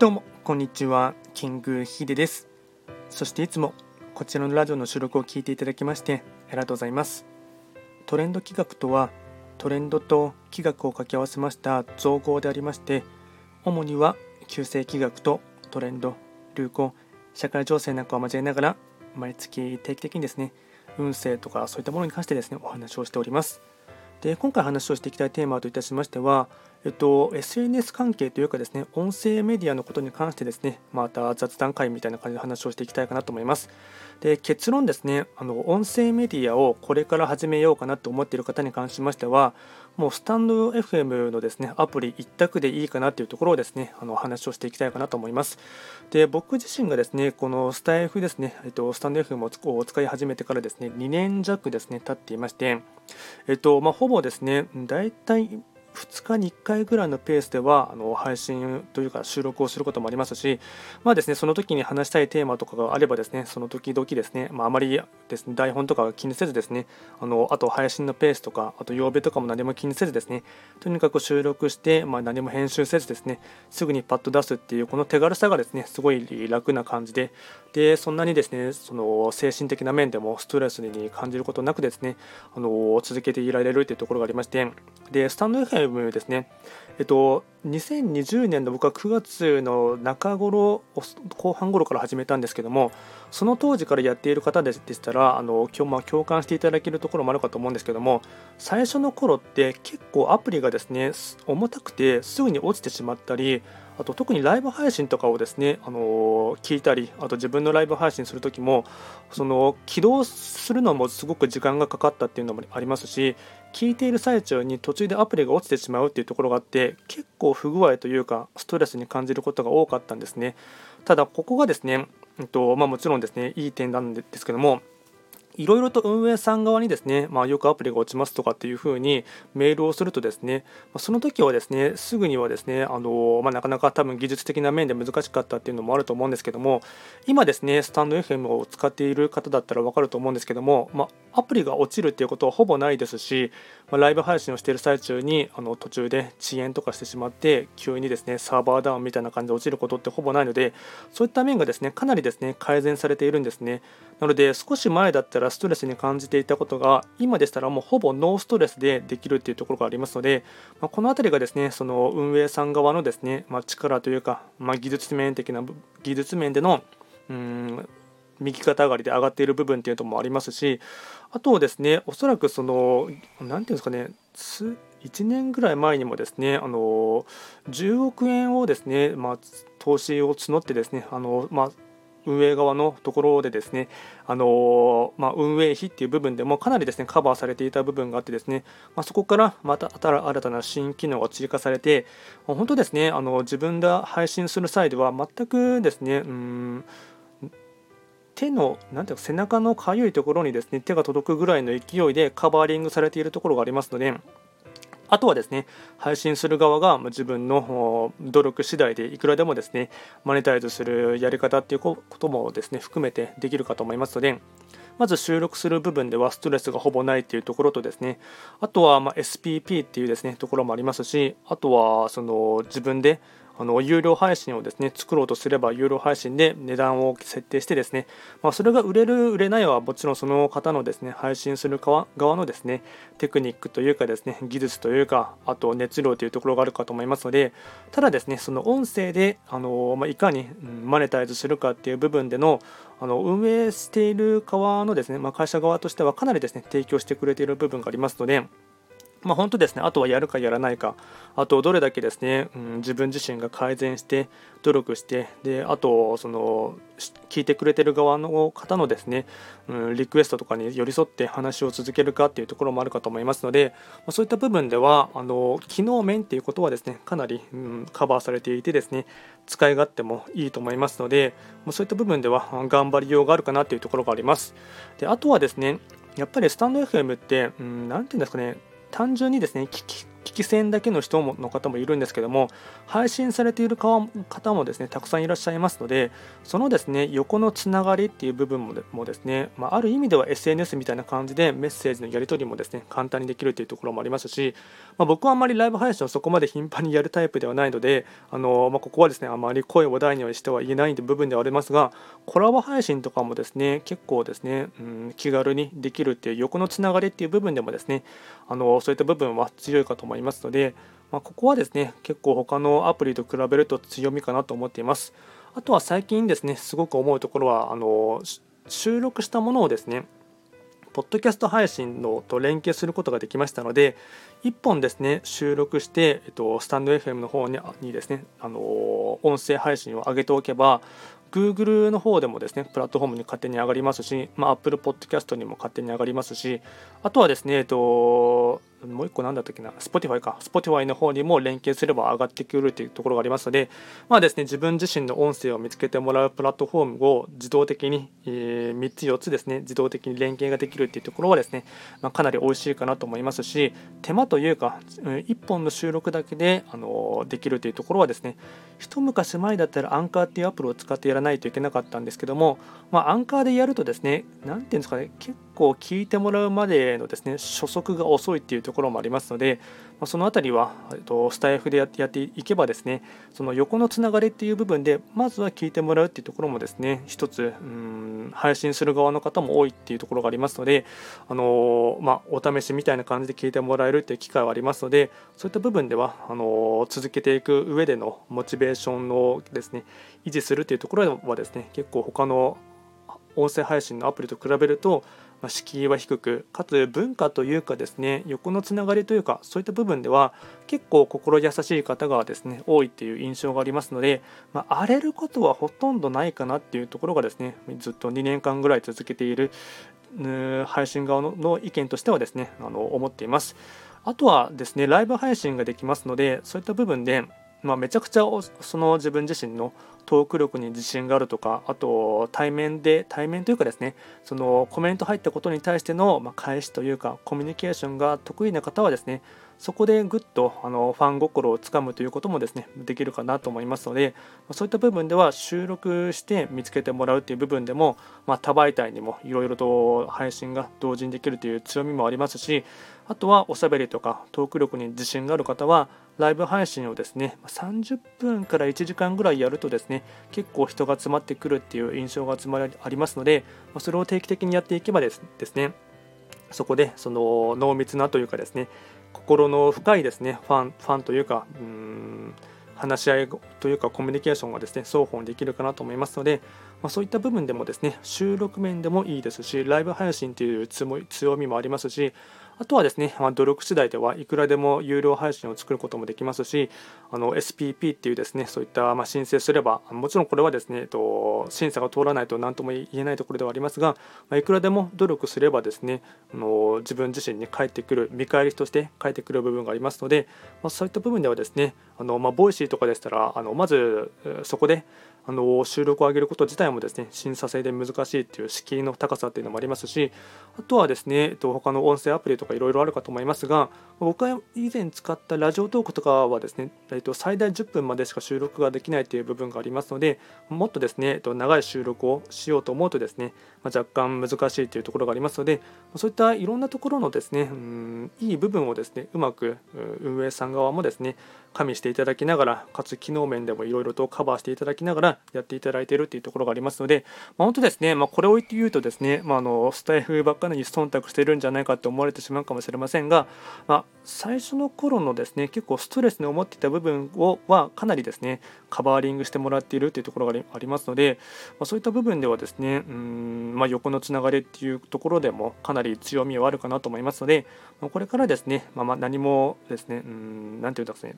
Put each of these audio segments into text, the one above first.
どうもこんにちはキングヒデです。そしていつもこちらのラジオの収録を聞いていただきましてありがとうございます。トレンド企画とはトレンドと企画を掛け合わせました造語でありまして主には旧世企画とトレンド流行社会情勢なんかを交えながら毎月定期的にですね運勢とかそういったものに関してですねお話をしております。で今回話をしていきたいテーマといたしましては、えっと、SNS 関係というかですね音声メディアのことに関してですねまた雑談会みたいな感じで話をしていきたいかなと思います。で結論ですねあの音声メディアをこれから始めようかなと思っている方に関しましてはもうスタンド FM のですねアプリ一択でいいかなというところをですねあの話をしていきたいかなと思います。で僕自身がですねこのスタイフですね、えっと、スタンド FM を使い始めてからですね2年弱ですね経っていましてえっとまあ、ほぼですね大体2日に1回ぐらいのペースではあの配信というか収録をすることもありますし、まあですね、その時に話したいテーマとかがあればですね、その時々ですね、まあ、あまりですね、台本とかは気にせずですね、あのあと配信のペースとか、あと曜日とかも何も気にせずですね、とにかく収録して、まあ、何も編集せずですね、すぐにパッと出すっていうこの手軽さがですね、すごい楽な感じで、でそんなにですね、その精神的な面でもストレスに感じることなくですね、あの続けていられるというところがありまして、でスタンド FM ですね、えっと、2020年の僕は9月の中頃後半頃から始めたんですけどもその当時からやっている方でしたらあの今日ま共感していただけるところもあるかと思うんですけども最初の頃って結構アプリがですね重たくてすぐに落ちてしまったりあと特にライブ配信とかをですね、あの聞いたり、あと自分のライブ配信するときも、その起動するのもすごく時間がかかったっていうのもありますし、聞いている最中に途中でアプリが落ちてしまうっていうところがあって、結構不具合というか、ストレスに感じることが多かったんですね。ただ、ここがですね、えっとまあ、もちろんですね、いい点なんですけども、いろいろと運営さん側にですね、まあ、よくアプリが落ちますとかっていうふうにメールをするとですね、その時はですね、すぐにはですね、あのまあ、なかなか多分技術的な面で難しかったっていうのもあると思うんですけども、今ですね、スタンド FM を使っている方だったら分かると思うんですけども、まあ、アプリが落ちるっていうことはほぼないですし、まライブ配信をしている最中にあの途中で遅延とかしてしまって急にですねサーバーダウンみたいな感じで落ちることってほぼないのでそういった面がですねかなりですね改善されているんですね。なので少し前だったらストレスに感じていたことが今でしたらもうほぼノーストレスでできるっていうところがありますので、まあ、この辺りがですねその運営さん側のですね、まあ、力というか、まあ、技術面的な技術面でのうん右肩上がりで上がっている部分っていうのもありますしあとですねおそらくその何ていうんですかね1年ぐらい前にもですねあの10億円をですね、まあ、投資を募ってですねあの、まあ、運営側のところでですね、あのまあ、運営費っていう部分でもかなりですねカバーされていた部分があってですね、まあ、そこからまた新たな新機能が追加されて、本当ですねあの自分で配信する際では全くですねうん手のなんていうか背中のかゆいところにですね手が届くぐらいの勢いでカバーリングされているところがありますのであとはですね配信する側が自分の努力次第でいくらでもですねマネタイズするやり方っていうこともですね含めてできるかと思いますのでまず収録する部分ではストレスがほぼないっていうところとですねあとはま SPP っていうですねところもありますしあとはその自分であの有料配信をですね作ろうとすれば有料配信で値段を設定してですね、まあ、それが売れる売れないはもちろんその方のですね配信する側のですねテクニックというかですね技術というかあと熱量というところがあるかと思いますのでただですねその音声であの、まあ、いかにマネタイズするかっていう部分でのあの運営している側のですね、まあ、会社側としてはかなりですね提供してくれている部分がありますのでまあ、本当ですね、あとはやるかやらないか、あとどれだけですね、うん、自分自身が改善して、努力して、であとその、聞いてくれてる側の方のですね、うん、リクエストとかに寄り添って話を続けるかっていうところもあるかと思いますので、まあ、そういった部分では、あの機能面っていうことはですね、かなり、うん、カバーされていてですね、使い勝手もいいと思いますので、まあ、そういった部分では頑張りようがあるかなっていうところがあります。であとはですね、やっぱりスタンド FM って、うん、て言うんですかね、単純にですね聞き聞き戦だけの人もの方もいるんですけども配信されている方もですねたくさんいらっしゃいますのでそのですね横のつながりっていう部分もですね、まあ、ある意味では SNS みたいな感じでメッセージのやり取りもですね簡単にできるというところもありますし、まあ、僕はあまりライブ配信をそこまで頻繁にやるタイプではないのであの、まあ、ここはですねあまり声を大にはしては言えない部分ではありますがコラボ配信とかもですね結構ですね、うん、気軽にできるっていう横のつながりっていう部分でもですねあのそういった部分は強いかと思います。思いますので、まあ、ここはですね結構他のアプリと比べると強みかなと思っています。あとは最近ですねすごく思うところはあの収録したものをですねポッドキャスト配信のと連携することができましたので1本ですね収録して、えっと、スタンド FM の方ににですねあの音声配信を上げておけば Google の方でもですね、プラットフォームに勝手に上がりますし、まあ、Apple Podcast にも勝手に上がりますし、あとはですね、えっと、もう一個何だったっけな、Spotify か、Spotify の方にも連携すれば上がってくるというところがありますので、まあですね、自分自身の音声を見つけてもらうプラットフォームを自動的に、えー、3つ4つですね、自動的に連携ができるというところはですね、まあ、かなり美味しいかなと思いますし、手間というか、1本の収録だけで、あのできるというところはですね、一昔前だったらアンカーっていうアプリを使ってやらないといけなかったんですけども、まあ、アンカーでやるとですね、何ていうんですかね、結構聞いてもらうまでのですね、初速が遅いっていうとところもありますので、まあ、その辺りは、えっと、スタイフでやってやっていけばですね、その横のつながりっていう部分で、まずは聞いてもらうっていうところもですね、一つ、うん配信する側の方も多いっていうところがありますので、あのまあ、お試しみたいな感じで聞いてもらえるっていう機会はありますので、そういった部分では、あの続けていく上でのモチベーションをですね、維持するっていうところはですね、結構他の音声配信のアプリと比べると、ま敷居は低くかつ文化というかですね横のつながりというかそういった部分では結構心優しい方がですね多いっていう印象がありますので、まあ、荒れることはほとんどないかなっていうところがですねずっと2年間ぐらい続けている配信側の意見としてはですねあの思っています。あとはですねライブ配信ができますのでそういった部分でまあ、めちゃくちゃその自分自身のトーク力に自信があるとかあと対面で対面というかですねそのコメント入ったことに対しての、ま返しというかコミュニケーションが得意な方はですねそこでぐっとあのファン心をつかむということもですねできるかなと思いますのでそういった部分では収録して見つけてもらうという部分でも、まあ、多媒体にもいろいろと配信が同時にできるという強みもありますしあとはおしゃべりとかトーク力に自信がある方はライブ配信をですね30分から1時間ぐらいやるとですね結構人が集まってくるっていう印象が集まりありますのでそれを定期的にやっていけばですねそこでその濃密なというかですね心の深いですねファンファンというかうん話し合いというかコミュニケーションがですね双方にできるかなと思いますので、まあ、そういった部分でもですね収録面でもいいですしライブ配信という強みもありますしあとはですね、まあ、努力次第ではいくらでも有料配信を作ることもできますし、あの SPP っていうですね、そういったま申請すれば、もちろんこれはですね、えっと、審査が通らないと何とも言えないところではありますが、まあ、いくらでも努力すればですね、あの自分自身に返ってくる、見返りとして返ってくる部分がありますので、まあ、そういった部分ではですね、あのまあ、 Voicy とかでしたら、あのまずそこであの収録を上げること自体もですね審査制で難しいという敷居の高さというのもありますしあとはですね、えっと、他の音声アプリとかいろいろあるかと思いますが僕が以前使った Radiotalk とかはですね、えっと、最大10分までしか収録ができないという部分がありますのでもっとですね、えっと、長い収録をしようと思うとですね、まあ、若干難しいというところがありますのでそういったいろんなところのですねうんいい部分をですねうまく運営さん側もですね加味していただきながらかつ機能面でもいろいろとカバーしていただきながらやっていただいているというところがありますので、まあ、本当ですね、まあ、これを言って言うとですね、まあ、あのスタイフばっかりに忖度しているんじゃないかと思われてしまうかもしれませんが、まあ、最初の頃のですね結構ストレスに思っていた部分をはかなりですねカバーリングしてもらっているというところがありますので、まあ、そういった部分ではですねうん、まあ、横のつながりっていうところでもかなり強みはあるかなと思いますので、まあ、これからですね、ま、ま何もですね何て言うんですね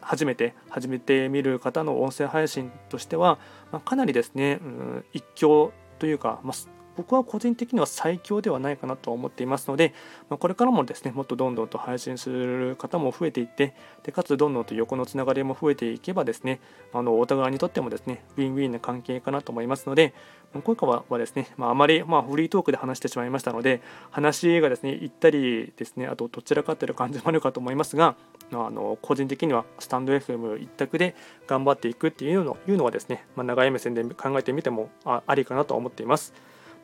初めて始めてみる方の音声配信としては、ま、かなりですね、うん、一興というか、まあ、僕は個人的には最強ではないかなと思っていますので、まあ、これからもですねもっとどんどんと配信する方も増えていってでかつどんどんと横のつながりも増えていけばですねあのお互いにとってもですねウィンウィンな関係かなと思いますので今回はですね、まあ、あまり、まあ、フリートークで話してしまいましたので話がですね行ったりですねあとどちらかという感じもあるかと思いますがあの個人的にはスタンド FM 一択で頑張っていくっていうのいうのはですね、まあ、長い目線で考えてみてもありかなと思っています。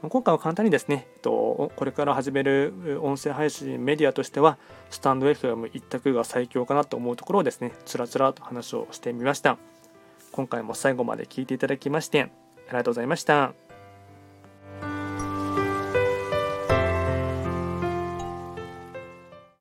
今回は簡単にですね、えっとこれから始める音声配信メディアとしては、スタンド FM 一択が最強かなと思うところをですね、つらつらと話をしてみました。今回も最後まで聞いていただきまして、ありがとうございました。